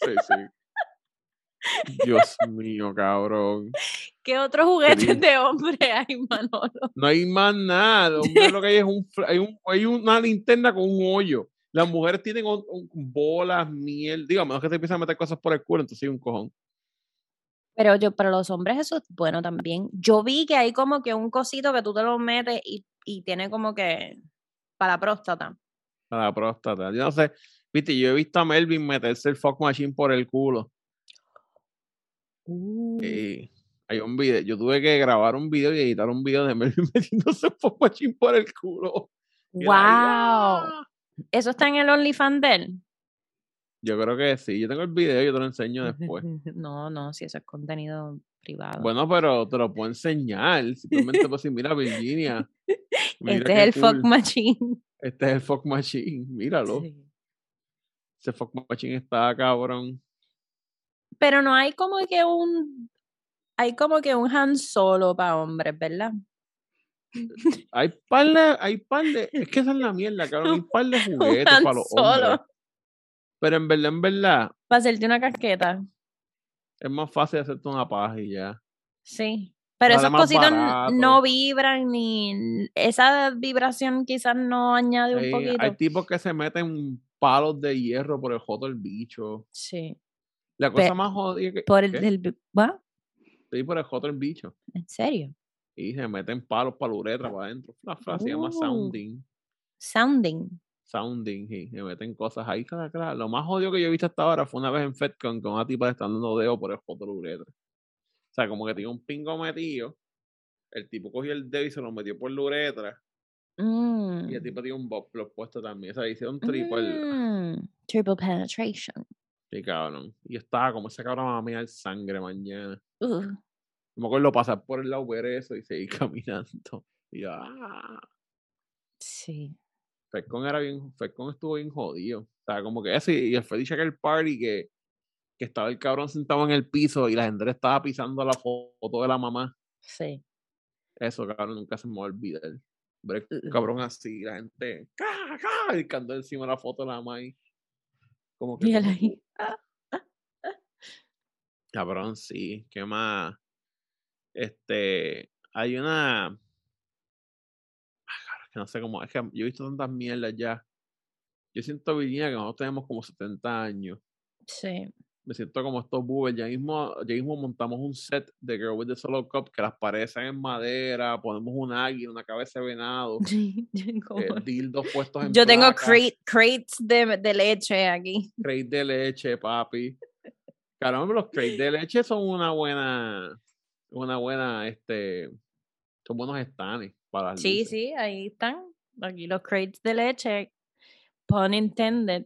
Sí, sí. Dios mío, cabrón. ¿Qué otros juguetes de hombre hay, Manolo? No hay más nada. Hombre, lo que hay es un, hay, un, hay una linterna con un hoyo. Las mujeres tienen un- un- bolas, miel. Digo, a menos que se empiezan a meter cosas por el culo, entonces hay un cojón. Pero yo, para los hombres eso es bueno también. Yo vi que hay como que un cosito que tú te lo metes y, y tiene como que para la próstata. A la próstata. Yo no sé. Viste, yo he visto a Melvin meterse el fuck machine por el culo. Y hay un video. Yo tuve que grabar un video y editar un video de Melvin metiéndose fuck machine por el culo. ¡Wow! ¡ah! ¿Eso está en el OnlyFans de él? Yo creo que sí. Yo tengo el video y yo te lo enseño después. No, no, si eso es contenido privado. Bueno, pero te lo puedo enseñar. Simplemente puedo decir, mira, Virginia. mira este es el fuck cool. machine. Este es el fuck machine. Míralo. Sí. Ese fuck machine está cabrón. Pero no hay como que un hay como que un Han Solo para hombres, ¿verdad? Hay par de, hay par de, es que esa es la mierda, cabrón. Hay par de juguetes para los hombres. Solo Pero en verdad, en verdad, para hacerte una casqueta. es más fácil hacerte una paja y ya. Sí. Pero esos cositos n- barato. no vibran ni esa vibración quizás no añade un poquito. hay tipos que se meten palos de hierro por el joto del bicho. Sí. La cosa Pe- más jodida que. Por el, ¿qué? del bi- ¿what? Sí, por el joto del bicho. ¿En serio? Y se meten palos para la uretra, para adentro. La frase se llama Uh. sounding. Sounding. Sounding, y se meten cosas ahí, claro, claro. Lo más jodido que yo he visto hasta ahora fue una vez en FedCon con una tipa estar dando dedo por el joto de la uretra. O sea, como que tenía un pingo metido. El tipo cogió el dedo y se lo metió por la uretra. Mm. Y el tipo tenía un bob puesto también. O sea, hicieron triple. Mm. Triple penetration. Sí, cabrón. Y yo estaba como ese cabrón va a mirar sangre mañana. Uh, Me acuerdo pasar por el lado, ver eso y seguir caminando. Y yo, ah. sí. Fedcon era bien, Fedcon estuvo bien jodido. O sea, como que ese, y el fetiche aquel party que, que estaba el cabrón sentado en el piso y la gente le estaba pisando la foto de la mamá. Sí. Eso, cabrón, nunca se me va a olvidar. El cabrón así, la gente, ¡ca, ca! Encima de la foto de la mamá ahí. Como que, Y él como, ahí. Cabrón, sí. ¿Qué más? Este, hay una. Ah, cabrón, que no sé cómo. Es que yo he visto tantas mierdas ya. Yo siento, Virginia, que nosotros tenemos como 70 años. Sí. Me siento como estos boobers. Ya mismo, ya mismo montamos un set de Girl with the Solo Cup que las paredes sean en madera. Ponemos un águila, una cabeza de venado. Eh, dildos puestos en Yo tengo crate- crates de, de leche aquí. crate de leche, papi. Caramba, los crates de leche son una buena. Una buena, este. Son buenos stands para las Sí, luces. sí, ahí están. Aquí los crates de leche. Pun intended.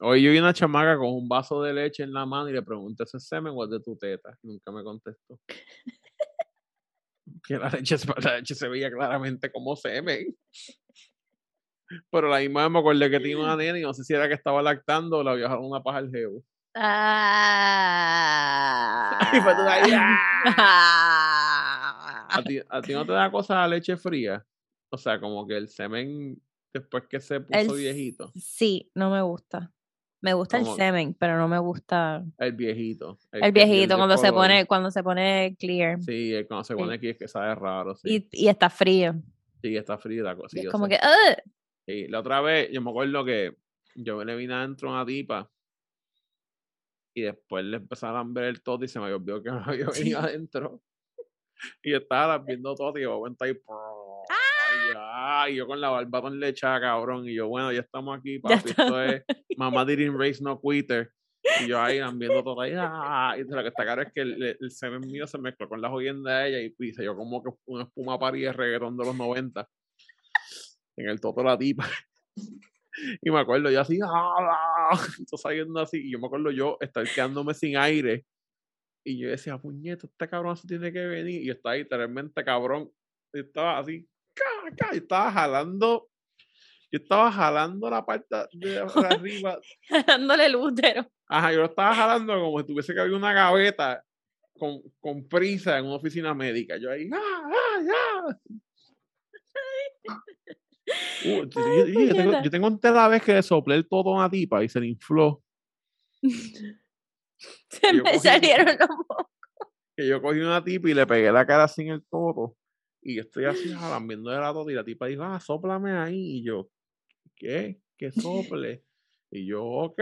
Hoy yo vi una chamaca con un vaso de leche en la mano y le pregunté, ¿ese es semen o es de tu teta? Nunca me contestó. que la leche, se- la leche se veía claramente como semen. Pero la misma vez me acordé que tenía una nena y no sé si era que estaba lactando o la había dejado una paja al jevo. Ah. Y fue tú ahí, Ah. ¿A ti, a ti no te da cosa la leche fría? O sea, como que el semen después que se puso El viejito. Sí, no me gusta. Me gusta el semen, pero no me gusta El viejito. el viejito cuando se pone cuando se pone clear Sí, el cuando se Sí. pone aquí es que sabe raro. Sí, y, y está frío. sí está frío la cosa. Y sí, es como sé. que "Ugh". Sí, la otra vez, yo me acuerdo que yo le vine adentro a una tipa y después le empezaron a ver el todo y se me olvidó que me había venido adentro. Y estaba viendo todo y yo cuenta ahí. Ay, ya, y yo con la barba tan lechada, cabrón. Y yo, bueno, ya estamos aquí, papi. Esto es Mamá didn't raise no quitter. Y yo ahí viendo todo ahí. ah, y lo que está claro es que el, el semen mío se mezcló con la jodienda de ella y pisa. Yo como que una espuma parida de reggaetón de los 90 en el toto la tipa. Y me acuerdo yo así, ¡ah! Estoy saliendo así. Y yo me acuerdo yo estar quedándome sin aire Y yo decía, puñeta, este cabrón se tiene que venir. Y yo estaba literalmente cabrón. Y estaba así, ca, ca, y estaba jalando. Yo estaba jalando la parte de arriba. Dándole el útero. Ajá, yo lo estaba jalando como si tuviese que haber una gaveta con, con prisa en una oficina médica. Yo ahí, ¡ah, ah, ya! Uh, yo, yo- yo- tengo, yo tengo entera vez que soplé el todo a una tipa y se le infló. Se me cogí- salieron los mocos. Que yo cogí una tipa y le pegué la cara sin el todo. Y yo estoy así jalando de la todo y la tipa dijo, ah, soplame ahí. Y yo, ¿qué? ¿Qué sople? Y yo, ok.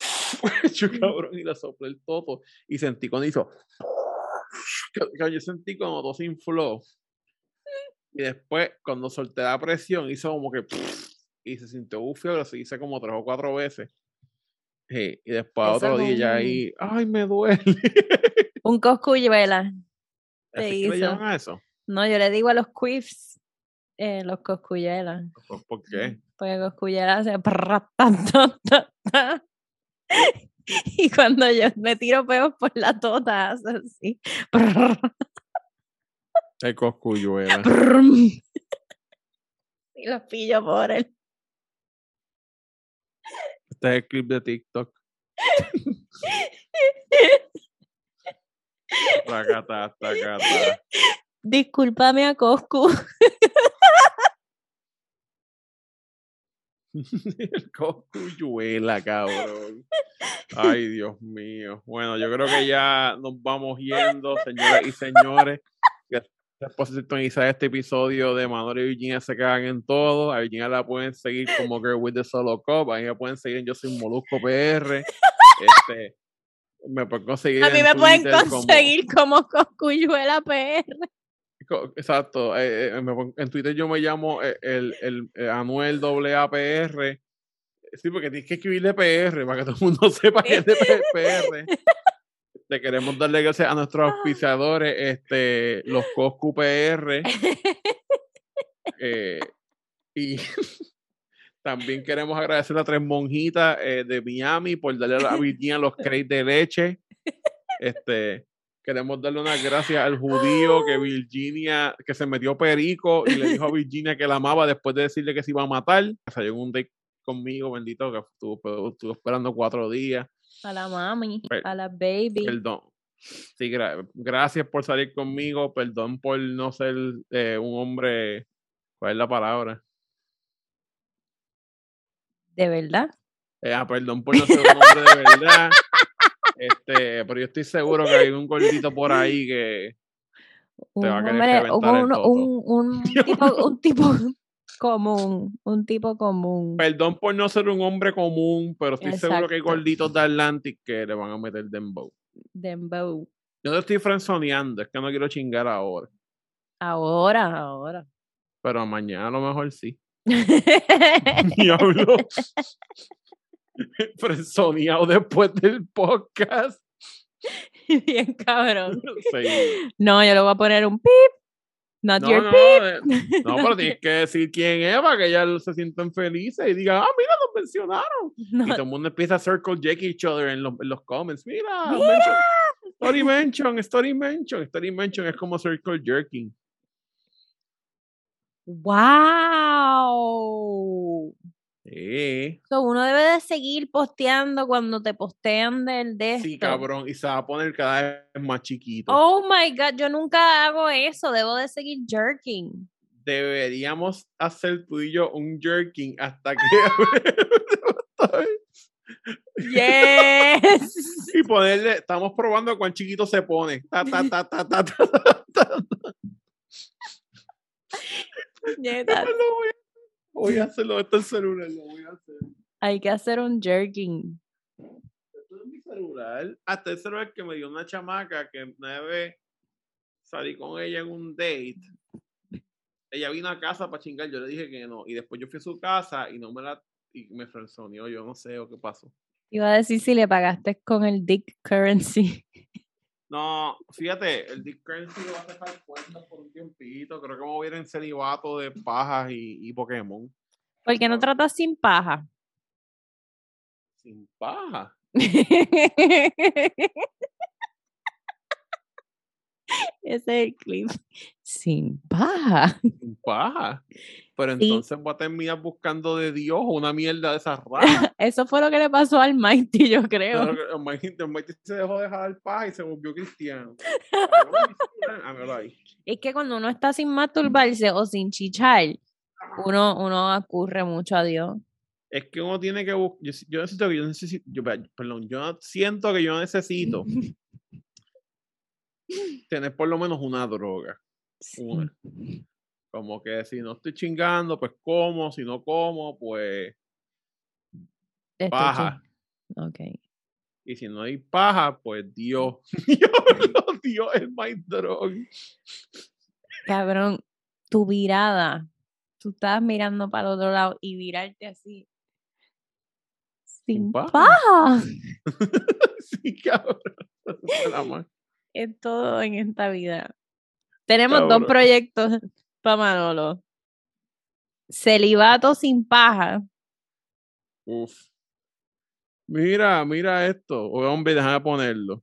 yo cabrón y le soplé el todo. Y sentí cuando hizo. que- que Yo sentí cuando todo se infló. Y después, cuando solté la presión, hizo como que. Y se sintió bufio, pero se hice como tres o cuatro veces. Sí, y después Eso otro día ya ahí, ay, me duele. Un coscuyuela. Te ¿Así que le llaman a eso? No, yo le digo a los quiffs, eh, los coscuyuelas. ¿Por- ¿Por qué? Porque coscuyuela hace. Y cuando yo me tiro peos por la tota, hace así. El coscuyuela. prr. Y los pillo por él. Este es el clip de TikTok. Tacata, tacata. Discúlpame a Coscu. El coscuyuela, cabrón. Ay, Dios mío. Bueno, yo creo que ya nos vamos yendo, señoras y señores. Gracias por sintonizar este episodio de Manuel y Virginia se cagan en todo. A Virginia la pueden seguir como Girl with the Solo Cup. A mí me pueden seguir en Yo Soy Molusco PR. Este, me pueden conseguir A mí me pueden Twitter como- conseguir como Coscuyuela PR. Exacto. eh, eh, en Twitter yo me llamo eh, el, el, eh, Anuel AAPR. Sí, porque tienes que escribirle PR para que todo el mundo sepa que es de P- PR. Te queremos darle gracias a nuestros auspiciadores, este, los Coscu PR. eh, y también queremos agradecer a Tres Monjitas eh, de Miami por darle a la Virginia los crates de leche. Este, queremos darle unas gracias al judío que Virginia, que se metió perico y le dijo a Virginia que la amaba después de decirle que se iba a matar. Salió en un date conmigo, bendito, que estuvo, estuvo esperando cuatro días. A la mami, Per- a la baby. Perdón. Sí, gra- gracias por salir conmigo. Perdón por no ser eh, un hombre. ¿Cuál es la palabra? De verdad. Eh, ah, perdón por no ser un hombre de verdad. Este, pero yo estoy seguro que hay un gordito por ahí que. Un Te va a querer hombre, un, un, un tipo, un tipo común, un tipo común. Perdón por no ser un hombre común, pero estoy seguro que hay gorditos de Atlantic que le van a meter dembow. Dembow. Yo no estoy frenzoneando, es que no quiero chingar ahora. Ahora, ahora. Pero mañana a lo mejor sí. Diablo. Frenzoneado después del podcast. Bien cabrón. Sí. No, yo le voy a poner un pip. Not No, your no, pip. eh, no, pero tienes que decir quién es para que ellas se sientan felices y digan, ah, mira, nos mencionaron. No, Y todo el mundo empieza a circle Jack each other en los, en los comments. Mira, Mira. mention- story mention, story mention. Story mention es como circle jerking. ¡Wow! Sí, So, uno debe de seguir posteando cuando te postean del de sí, cabrón. Y se va a poner cada vez más chiquito. Oh my god, yo nunca hago eso. Debo de seguir jerking. Deberíamos hacer tú y yo un jerking hasta que. Yes. y ponerle, estamos probando cuán chiquito se pone. Ta, ta, ta, ta, ta, ta, ta, ta. Puñeta, Lo voy, a, voy a hacerlo, esto es el celular, lo voy a hacer. Hay que hacer un jerking. Esto es mi celular. Hasta el celular que me dio una chamaca que una vez salí con ella en un date. Ella vino a casa para chingar, yo le dije que no. Y después yo fui a su casa y no me la y me frenzoneó, yo no sé o qué pasó. Iba a decir si le pagaste con el dick currency. No, fíjate, el Dick Currency va a dejar cuenta por un tiempito. Creo que me voy a ir en celibato de pajas y, y Pokémon. ¿Por qué no tratas sin paja? Sin paja. Ese es el clip. Sin paja. Sin paja. Pero Sí. entonces voy a terminar buscando de Dios una mierda de esas raras. Eso fue lo que le pasó al Mighty, yo creo. El Mighty- el Mighty se dejó de jalar paja y se volvió cristiano. Ah. Es que cuando uno está sin masturbarse o sin chichar, uno, uno ocurre mucho a Dios. Es que uno tiene que buscar. Yo, yo necesito que yo necesito. Yo, perdón, yo siento que yo necesito tener por lo menos una droga. Sí. Una. Como que si no estoy chingando, pues como. Si no como, pues Estoy paja. chi- Ok. Y si no hay paja, pues Dios. Dios, Dios es my drug. Cabrón, tu virada. Tú estás mirando para el otro lado y virarte así. Sin paja. paja. sí, cabrón. Es todo en esta vida. Tenemos dos proyectos para Manolo. Celibato sin paja. Uf. Mira, mira esto. Oh, hombre, déjame ponerlo.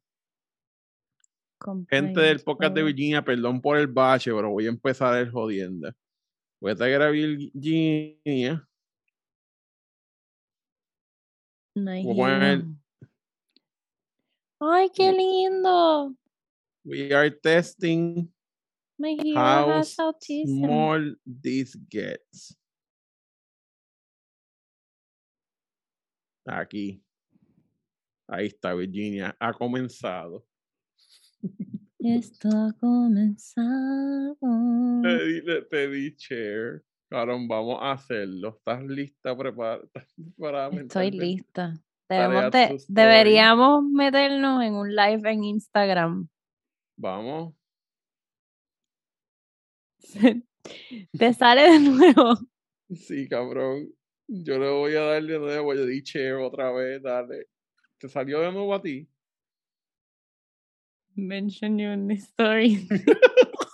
Gente del podcast de Virginia, perdón por el bache, pero voy a empezar el jodienda. Voy a traer a Virginia. Voy a poner-. Ay, qué lindo. We are testing My hero how has autism. small this gets. Aquí. Ahí está Virginia. Ha comenzado. Esto ha comenzado. Te di, te di. Cabrón, vamos a hacerlo. ¿Estás lista? Prepara- ¿Estás preparada Estoy lista. Debemos de- deberíamos meternos en un live en Instagram. Vamos. Te sale de nuevo. Sí, cabrón. Yo le voy a dar de nuevo. Yo di share otra vez. Dale. ¿Te salió de nuevo a ti? Mention you in the story.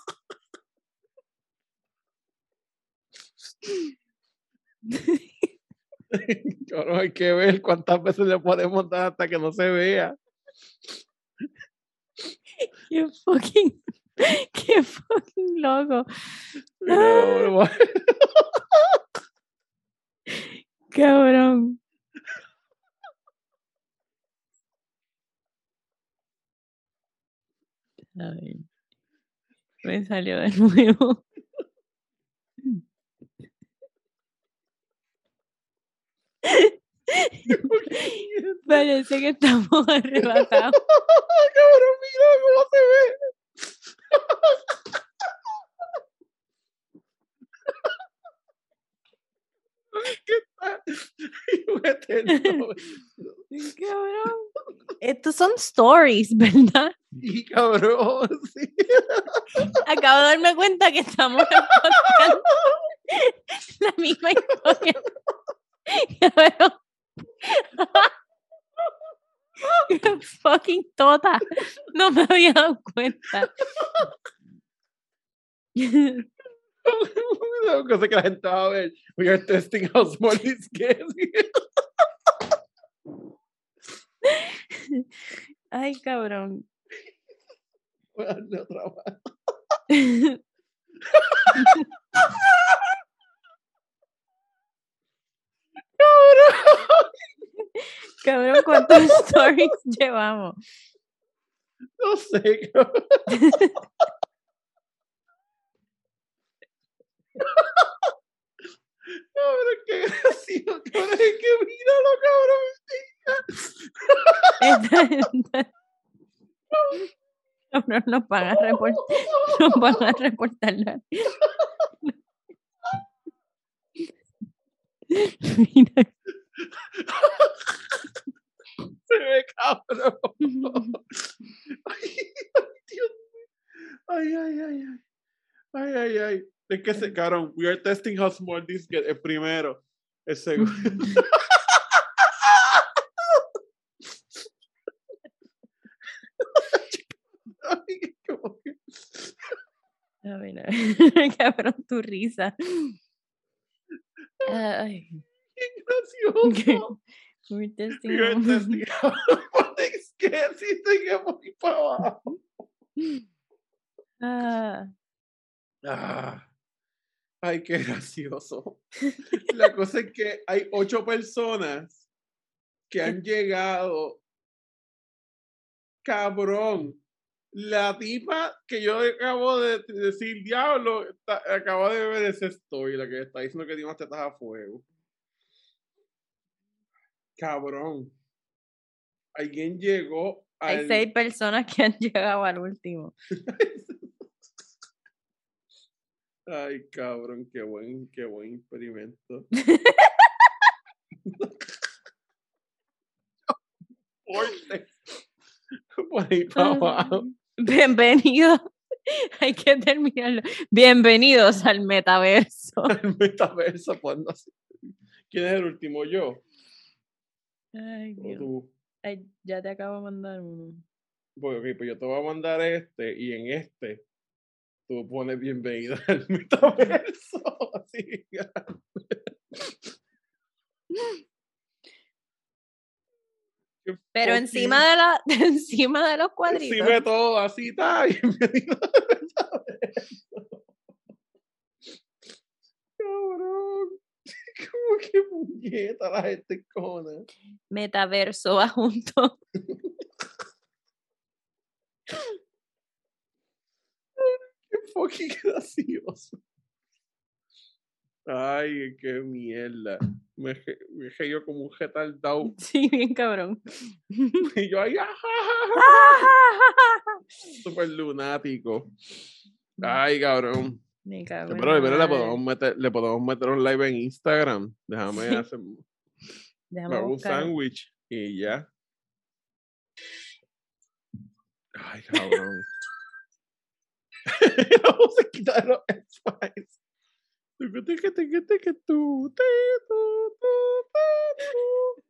Cabrón, hay que ver cuántas veces le podemos dar hasta que no se vea. Qué fucking, qué fucking loco. A- Cabrón. Ay, me salió de nuevo. Parece que estamos arrebatados. Cabrón, mira cómo se ve. ¿Qué. Cabrón. Estos son stories, ¿verdad? Sí, cabrón, sí. Acabo de darme cuenta que estamos la misma historia. Qué fucking. No me había dado cuenta. Una cosa que la gente va a ver. We are testing how small this gets. Ay, cabrón. Voy a darle otra más. Cabrón, ¿cuántos stories llevamos? No sé, cabrón. Cabrón, qué gracioso, cabrón. Es que míralo, cabrón. Esta- esta- Cabrón, nos van a reportar. Nos van a reportar. la- Mira. Se ve cabrón. Ay, ay, Dios mío. Ay, ay, ay, ay. Ay, ay, ay. Es que se, cabrón, we are testing how small this get. El primero. El segundo. Ay, como que- A ver, a ver. Cabrón, tu risa. Ay, qué gracioso. out- testing how small this gets. Y sigue muy para abajo. Ah, Ah, ay, qué gracioso. La cosa es que hay ocho personas que han llegado. Cabrón. La tipa que yo acabo de decir, diablo, ta- acabo de ver esa story, la que está diciendo que tiene unas tetas a fuego. Cabrón. Alguien llegó hay al... seis personas que han llegado al último. Ay, cabrón, qué buen, qué buen experimento. Por ahí para abajo. Bienvenido. Hay que terminarlo. Bienvenidos al metaverso. Metaverso, así. ¿Quién es el último? ¿Yo? Ay, ¿O Dios. Ay, ya te acabo de mandar uno. Pues, pues yo te voy a mandar este y en este tú pones bienvenida al metaverso. Así. Pero encima de la, encima de los cuadritos. Encima de todo, así está. Bienvenido. Cabrón. Como que puñeta la gente cona. Metaverso va junto. Qué fucking gracioso. Ay, qué mierda. Me, me yo como un retardado. Sí, bien cabrón. Y yo ahí, ajá, súper lunático. Ay, cabrón. Me cago en Pero, le podemos meter, le podemos meter un live en Instagram. Déjame Sí. hacer me Déjame un sándwich y ya. Ay, cabrón. La musiquita de los Spice.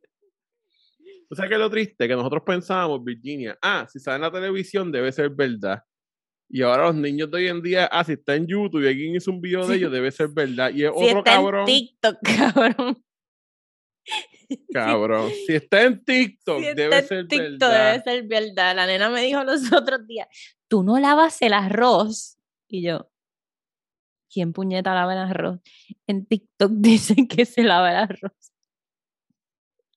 O sea que lo triste que nosotros pensábamos, Virginia, ah, si sale en la televisión debe ser verdad. Y ahora los niños de hoy en día, ah, si está en YouTube y alguien hizo un video de ellos, debe ser verdad. Y es Si otro está cabrón. en TikTok, cabrón. Cabrón. Si está en TikTok, Si está debe en ser TikTok, verdad. debe ser verdad. La nena me dijo los otros días, tú no lavas el arroz. Y yo, ¿quién puñeta lava el arroz? En TikTok dicen que se lava el arroz.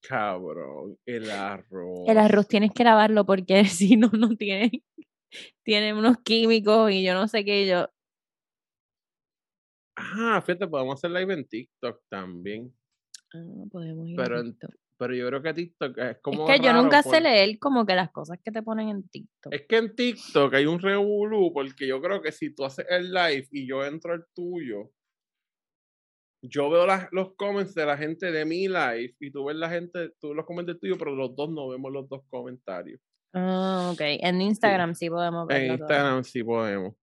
Cabrón. El arroz. El arroz tienes que lavarlo porque si no, no tiene, tiene unos químicos y yo no sé qué. yo, Ah, fíjate, podemos hacer live en TikTok también. ah, podemos ir Pero en- TikTok. Pero yo creo que TikTok es Es como. que yo nunca sé por- leer como que las cosas que te ponen en TikTok. Es que en TikTok hay un revolú, porque yo creo que si tú haces el live y yo entro al tuyo, yo veo las- los comments de la gente de mi live y tú ves la gente, tú los comments del tuyo, pero los dos no vemos los dos comentarios. Ah, ok. En Instagram sí podemos En verlo todo. Instagram sí podemos.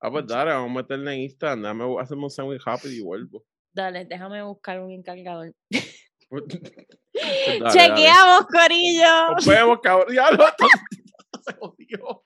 Ah, pues dale, vamos a meterle en Instagram. Dame hacerme un sándwich rápido y vuelvo. Dale, déjame buscar un encargador. dale, Chequeamos, dale. Corillo. Nos vemos, cabrón. Ya lo se jodió.